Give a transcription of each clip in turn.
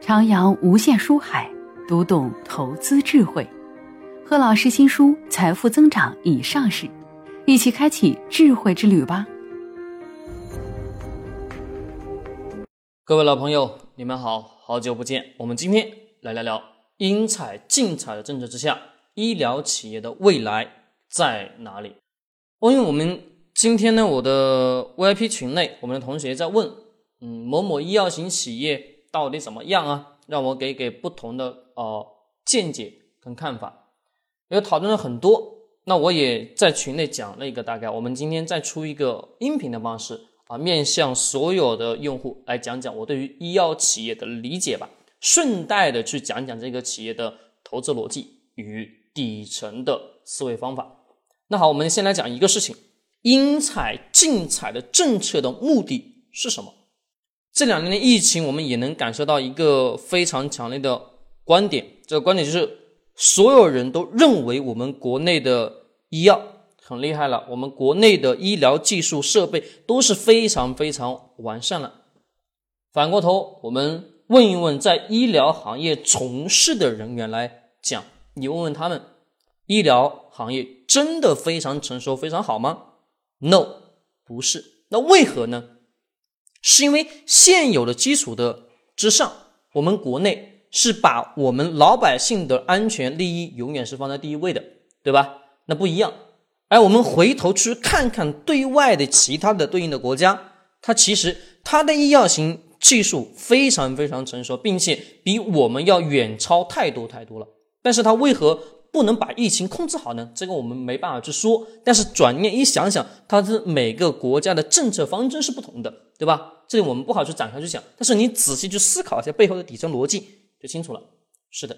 徜徉无限书海，读懂投资智慧。贺老师新书《财富增长》已上市，一起开启智慧之旅吧！各位老朋友，你们好，好久不见。我们今天来聊聊英彩竞彩的政策之下，医疗企业的未来在哪里？因为我们今天呢，我的 VIP 群内，我们的同学在问，嗯，某某医药型企业。到底怎么样啊？让我给给不同的呃见解跟看法，也讨论了很多。那我也在群内讲了一个大概。我们今天再出一个音频的方式啊，面向所有的用户来讲讲我对于医药企业的理解吧，顺带的去讲讲这个企业的投资逻辑与底层的思维方法。那好，我们先来讲一个事情：因采尽采的政策的目的是什么？这两年的疫情，我们也能感受到一个非常强烈的观点。这个观点就是，所有人都认为我们国内的医药很厉害了，我们国内的医疗技术设备都是非常非常完善了。反过头，我们问一问在医疗行业从事的人员来讲，你问问他们，医疗行业真的非常成熟、非常好吗？No，不是。那为何呢？是因为现有的基础的之上，我们国内是把我们老百姓的安全利益永远是放在第一位的，对吧？那不一样。而我们回头去看看对外的其他的对应的国家，它其实它的医药型技术非常非常成熟，并且比我们要远超太多太多了。但是它为何？不能把疫情控制好呢？这个我们没办法去说。但是转念一想想，它是每个国家的政策方针是不同的，对吧？这里我们不好去展开去讲。但是你仔细去思考一下背后的底层逻辑，就清楚了。是的，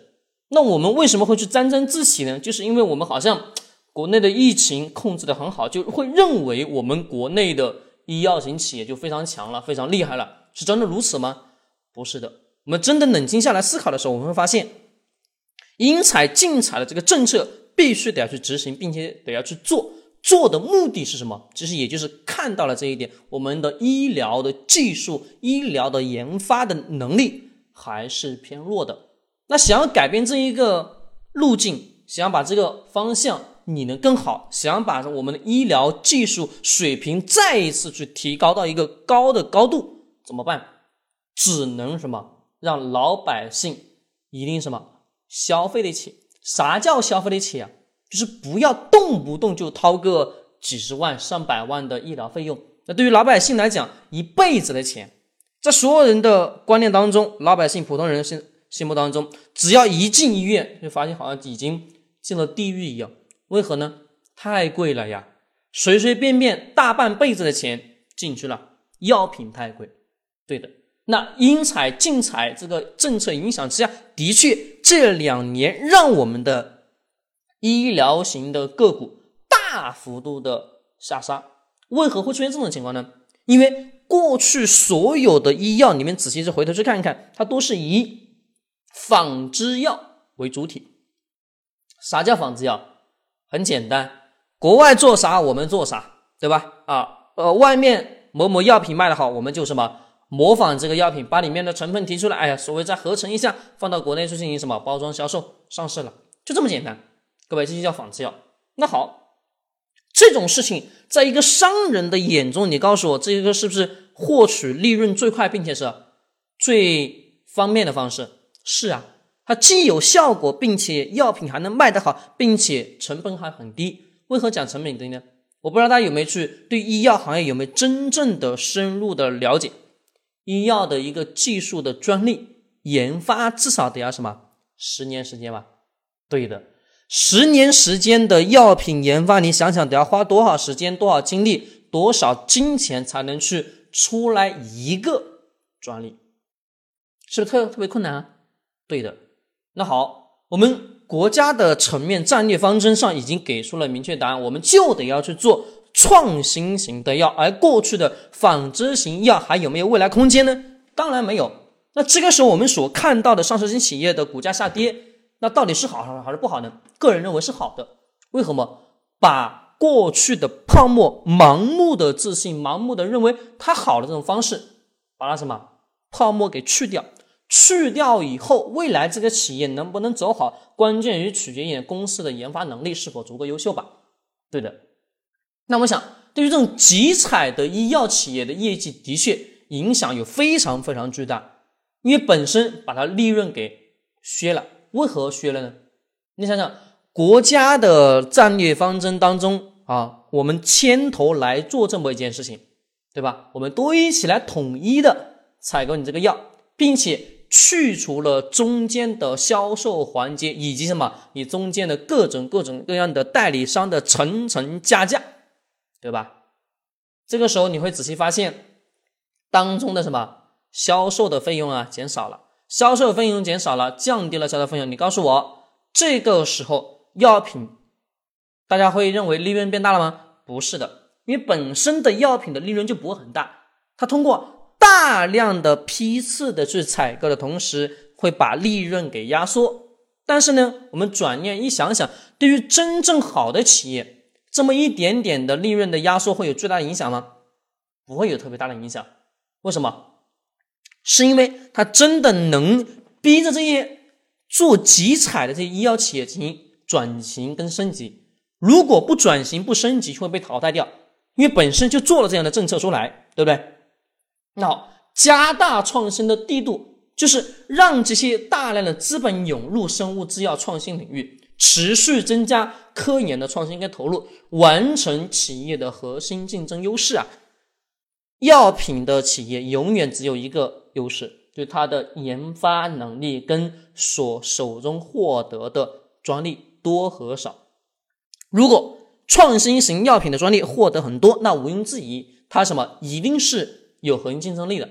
那我们为什么会去沾沾自喜呢？就是因为我们好像 国内的疫情控制的很好，就会认为我们国内的医药型企业就非常强了，非常厉害了。是真的如此吗？不是的。我们真的冷静下来思考的时候，我们会发现。应采尽采的这个政策必须得要去执行，并且得要去做，做的目的是什么？其实也就是看到了这一点，我们的医疗的技术、医疗的研发的能力还是偏弱的。那想要改变这一个路径，想要把这个方向拟得更好，想要把我们的医疗技术水平再一次去提高到一个高的高度，怎么办？只能什么？让老百姓一定什么？消费得起？啥叫消费得起啊？就是不要动不动就掏个几十万、上百万的医疗费用。那对于老百姓来讲，一辈子的钱，在所有人的观念当中，老百姓、普通人心心目当中，只要一进医院，就发现好像已经进了地狱一样。为何呢？太贵了呀！随随便便大半辈子的钱进去了，药品太贵。对的。那因采竞采这个政策影响之下，的确这两年让我们的医疗型的个股大幅度的下杀。为何会出现这种情况呢？因为过去所有的医药，你们仔细去回头去看一看，它都是以仿制药为主体。啥叫仿制药？很简单，国外做啥我们做啥，对吧？啊，呃，外面某某药品卖的好，我们就什么。模仿这个药品，把里面的成分提出来，哎呀，所谓再合成一下，放到国内去进行什么包装销售上市了，就这么简单。各位，这就叫仿制药。那好，这种事情，在一个商人的眼中，你告诉我，这个是不是获取利润最快，并且是最方便的方式？是啊，它既有效果，并且药品还能卖得好，并且成本还很低。为何讲成本低呢？我不知道大家有没有去对医药行业有没有真正的深入的了解。医药的一个技术的专利研发至少得要什么十年时间吧？对的，十年时间的药品研发，你想想得要花多少时间、多少精力、多少金钱才能去出来一个专利？是不是特特别困难啊？对的。那好，我们国家的层面战略方针上已经给出了明确答案，我们就得要去做。创新型的药，而过去的仿制型药还有没有未来空间呢？当然没有。那这个时候我们所看到的上市型企业的股价下跌，那到底是好还是不好呢？个人认为是好的。为什么？把过去的泡沫、盲目的自信、盲目的认为它好的这种方式，把它什么泡沫给去掉，去掉以后，未来这个企业能不能走好，关键于取决于公司的研发能力是否足够优秀吧？对的。那我想，对于这种集采的医药企业的业绩，的确影响有非常非常巨大，因为本身把它利润给削了。为何削了呢？你想想，国家的战略方针当中啊，我们牵头来做这么一件事情，对吧？我们都一起来统一的采购你这个药，并且。去除了中间的销售环节，以及什么？你中间的各种各种各样的代理商的层层加价，对吧？这个时候你会仔细发现，当中的什么销售的费用啊减少了，销售费用减少了，降低了销售费用。你告诉我，这个时候药品大家会认为利润变大了吗？不是的，因为本身的药品的利润就不会很大，它通过。大量的批次的去采购的同时，会把利润给压缩。但是呢，我们转念一想想，对于真正好的企业，这么一点点的利润的压缩会有巨大的影响吗？不会有特别大的影响。为什么？是因为它真的能逼着这些做集采的这些医药企业进行转型跟升级。如果不转型不升级，就会被淘汰掉。因为本身就做了这样的政策出来，对不对？那好加大创新的力度，就是让这些大量的资本涌入生物制药创新领域，持续增加科研的创新跟投入，完成企业的核心竞争优势啊。药品的企业永远只有一个优势，就它的研发能力跟所手中获得的专利多和少。如果创新型药品的专利获得很多，那毋庸置疑，它什么一定是。有核心竞争力的，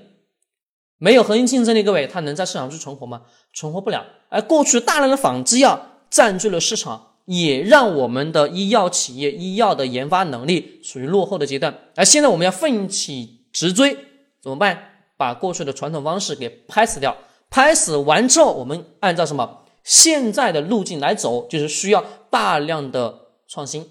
没有核心竞争力，各位，它能在市场去存活吗？存活不了。而过去大量的仿制药占据了市场，也让我们的医药企业医药的研发能力处于落后的阶段。而现在我们要奋起直追，怎么办？把过去的传统方式给拍死掉。拍死完之后，我们按照什么现在的路径来走？就是需要大量的创新，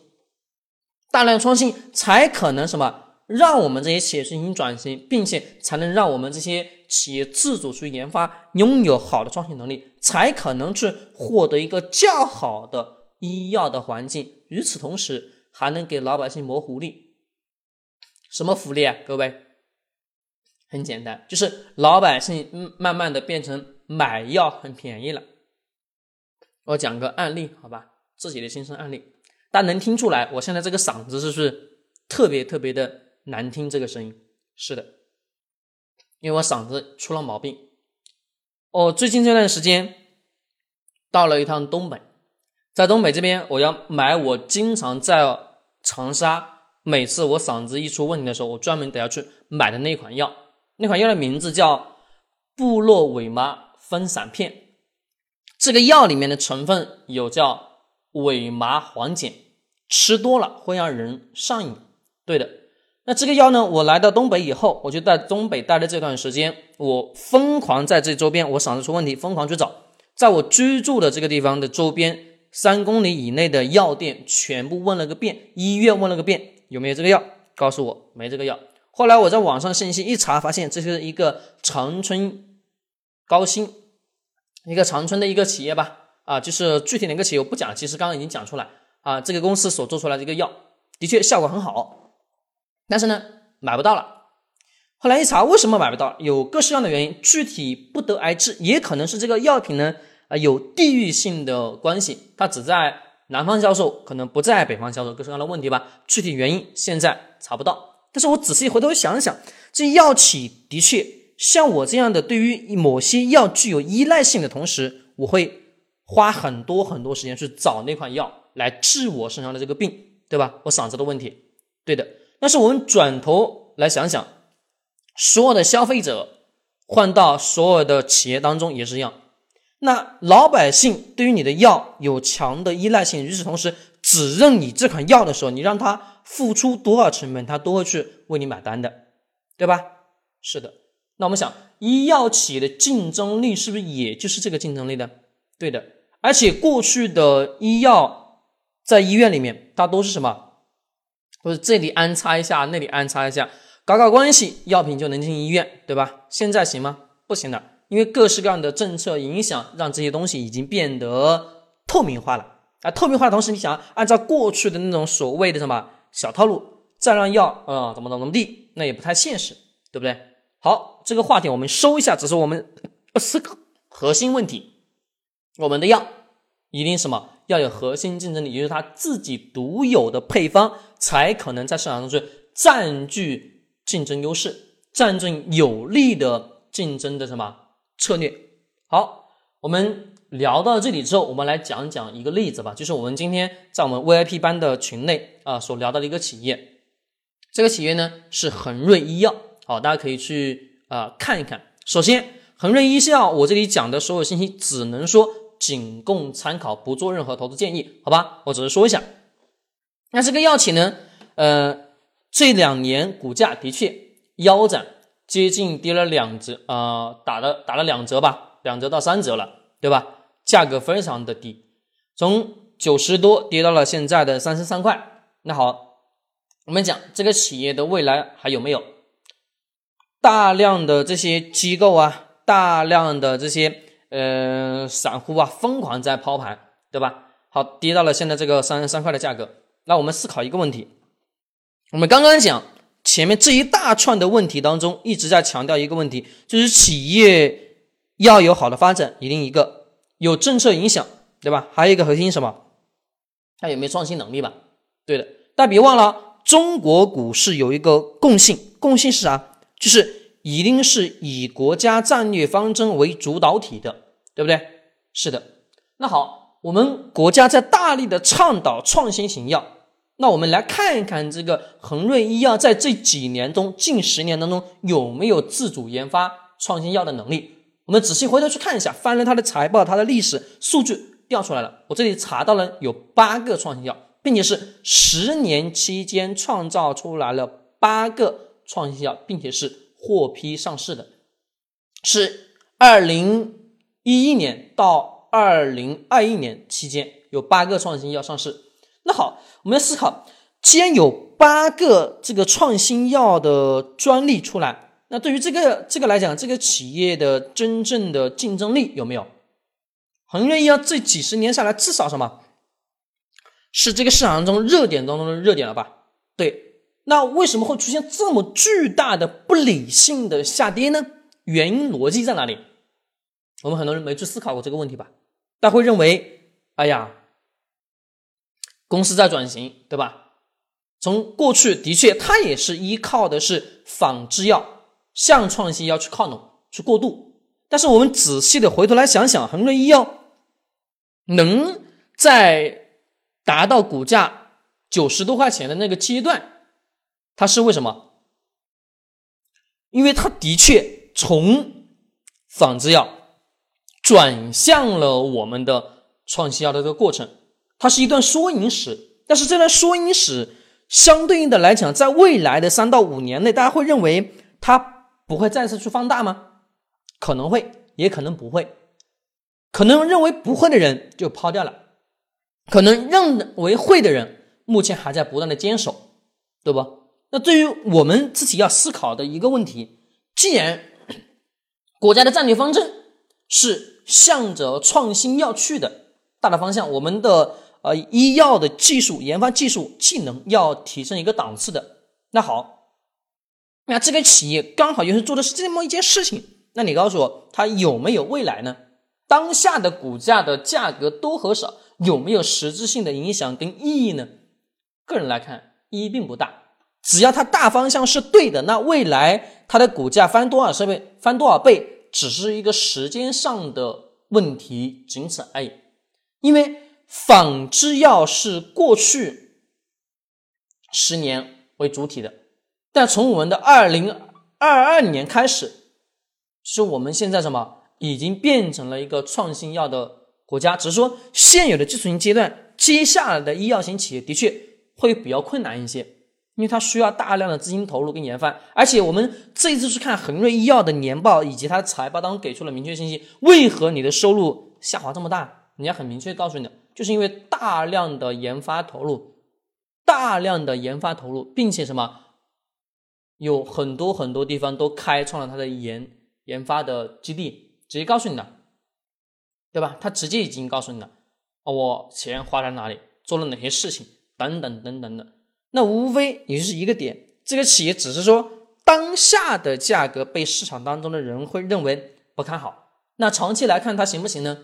大量创新才可能什么？让我们这些企业进行转型，并且才能让我们这些企业自主去研发，拥有好的创新能力，才可能去获得一个较好的医药的环境。与此同时，还能给老百姓谋福利。什么福利啊？各位，很简单，就是老百姓慢慢的变成买药很便宜了。我讲个案例，好吧，自己的亲身案例，大家能听出来，我现在这个嗓子是不是特别特别的？难听这个声音是的，因为我嗓子出了毛病。哦，最近这段时间到了一趟东北，在东北这边，我要买我经常在长沙，每次我嗓子一出问题的时候，我专门得要去买的那款药。那款药的名字叫布洛韦麻分散片。这个药里面的成分有叫伪麻黄碱，吃多了会让人上瘾。对的。那这个药呢？我来到东北以后，我就在东北待的这段时间，我疯狂在这周边，我嗓子出问题，疯狂去找，在我居住的这个地方的周边三公里以内的药店全部问了个遍，医院问了个遍，有没有这个药？告诉我没这个药。后来我在网上信息一查，发现这是一个长春高新，一个长春的一个企业吧，啊，就是具体哪个企业我不讲，其实刚刚已经讲出来啊，这个公司所做出来的一个药，的确效果很好。但是呢，买不到了。后来一查，为什么买不到？有各式各样的原因，具体不得而知。也可能是这个药品呢，啊，有地域性的关系，它只在南方销售，可能不在北方销售，各式各样的问题吧。具体原因现在查不到。但是我仔细回头想想，这药企的确像我这样的，对于某些药具有依赖性的同时，我会花很多很多时间去找那款药来治我身上的这个病，对吧？我嗓子的问题，对的。但是我们转头来想想，所有的消费者换到所有的企业当中也是一样。那老百姓对于你的药有强的依赖性，与此同时，只认你这款药的时候，你让他付出多少成本，他都会去为你买单的，对吧？是的。那我们想，医药企业的竞争力是不是也就是这个竞争力呢？对的。而且过去的医药在医院里面，它都是什么？或者这里安插一下，那里安插一下，搞搞关系，药品就能进医院，对吧？现在行吗？不行的。因为各式各样的政策影响，让这些东西已经变得透明化了啊。透明化的同时，你想按照过去的那种所谓的什么小套路，再让药啊怎么怎么地，那也不太现实，对不对？好，这个话题我们收一下，只是我们思 考核心问题。我们的药一定什么要有核心竞争力，也就是它自己独有的配方，才可能在市场上去占据竞争优势，占据有利的竞争的什么策略。好，我们聊到这里之后，我们来讲讲一个例子吧，就是我们今天在我们 VIP 班的群内啊所聊到的一个企业，这个企业呢是恒瑞医药。好，大家可以去啊看一看。首先，恒瑞医药，我这里讲的所有信息只能说。仅供参考，不做任何投资建议，好吧？我只是说一下。那这个药企呢？呃，这两年股价的确腰斩，接近跌了两折啊，打了打了两折吧，两折到三折了，对吧？价格非常的低，从九十多跌到了现在的三十三块。那好，我们讲这个企业的未来还有没有？大量的这些机构啊，大量的这些。呃，散户啊，疯狂在抛盘，对吧？好，跌到了现在这个三十三块的价格。那我们思考一个问题，我们刚刚讲前面这一大串的问题当中，一直在强调一个问题，就是企业要有好的发展，一定一个有政策影响，对吧？还有一个核心什么？它有没有创新能力吧？对的。但别忘了，中国股市有一个共性，共性是啥？就是。一定是以国家战略方针为主导体的，对不对？是的。那好，我们国家在大力的倡导创新型药，那我们来看一看这个恒瑞医药在这几年中，近十年当中有没有自主研发创新药的能力？我们仔细回头去看一下，翻了它的财报，它的历史数据调出来了。我这里查到了有八个创新药，并且是十年期间创造出来了八个创新药，并且是。获批上市的，是二零一一年到二零二一年期间有八个创新药上市。那好，我们要思考，既然有八个这个创新药的专利出来，那对于这个这个来讲，这个企业的真正的竞争力有没有？恒瑞医药这几十年下来，至少什么？是这个市场中热点当中的热点了吧？对。那为什么会出现这么巨大的不理性的下跌呢？原因逻辑在哪里？我们很多人没去思考过这个问题吧？大家会认为，哎呀，公司在转型，对吧？从过去的确，它也是依靠的是仿制药向创新药去靠拢、去过渡。但是我们仔细的回头来想想，恒瑞医药能在达到股价九十多块钱的那个阶段。它是为什么？因为它的确从仿制药转向了我们的创新药的这个过程，它是一段缩影史。但是这段缩影史相对应的来讲，在未来的三到五年内，大家会认为它不会再次去放大吗？可能会，也可能不会。可能认为不会的人就抛掉了，可能认为会的人目前还在不断的坚守，对不？那对于我们自己要思考的一个问题，既然国家的战略方针是向着创新要去的大的方向，我们的呃医药的技术研发技术技能要提升一个档次的，那好，那这个企业刚好又是做的是这么一件事情，那你告诉我它有没有未来呢？当下的股价的价格多和少有没有实质性的影响跟意义呢？个人来看，意义并不大。只要它大方向是对的，那未来它的股价翻多少倍、翻多少倍，只是一个时间上的问题，仅此而已。因为仿制药是过去十年为主体的，但从我们的二零二二年开始，是我们现在什么已经变成了一个创新药的国家。只是说现有的基础型阶段，接下来的医药型企业的确会比较困难一些。因为它需要大量的资金投入跟研发，而且我们这一次去看恒瑞医药的年报以及它的财报当中给出了明确信息，为何你的收入下滑这么大？人家很明确告诉你的，就是因为大量的研发投入，大量的研发投入，并且什么，有很多很多地方都开创了它的研研发的基地，直接告诉你了，对吧？他直接已经告诉你了，我钱花在哪里，做了哪些事情，等等等等的。那无非也就是一个点，这个企业只是说当下的价格被市场当中的人会认为不看好，那长期来看它行不行呢？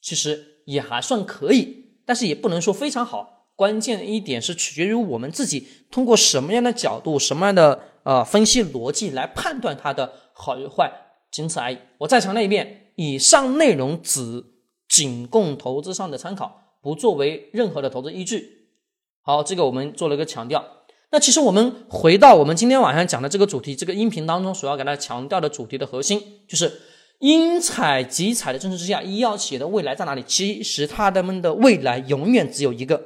其实也还算可以，但是也不能说非常好。关键的一点是取决于我们自己通过什么样的角度、什么样的呃分析逻辑来判断它的好与坏，仅此而已。我再强调一遍，以上内容只仅供投资上的参考，不作为任何的投资依据。好，这个我们做了一个强调。那其实我们回到我们今天晚上讲的这个主题，这个音频当中所要给大家强调的主题的核心，就是因采即采的政策之下，医药企业的未来在哪里？其实他们的未来永远只有一个。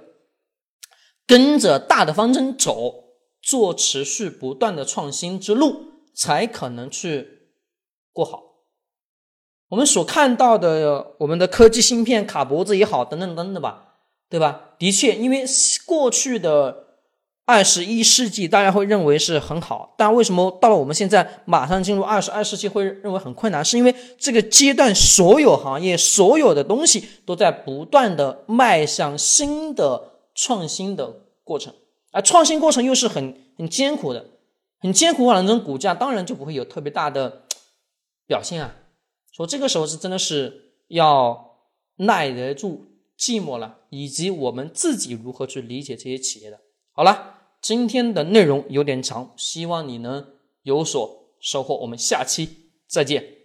跟着大的方针走，做持续不断的创新之路，才可能去过好。我们所看到的，我们的科技芯片卡脖子也好，等等等等吧，对吧？的确，因为过去的二十一世纪，大家会认为是很好，但为什么到了我们现在马上进入二十二世纪会认为很困难？是因为这个阶段所有行业、所有的东西都在不断的迈向新的。创新的过程，而创新过程又是很很艰苦的，很艰苦，完了，这种股价当然就不会有特别大的表现啊。说这个时候是真的是要耐得住寂寞了，以及我们自己如何去理解这些企业的。好了，今天的内容有点长，希望你能有所收获。我们下期再见。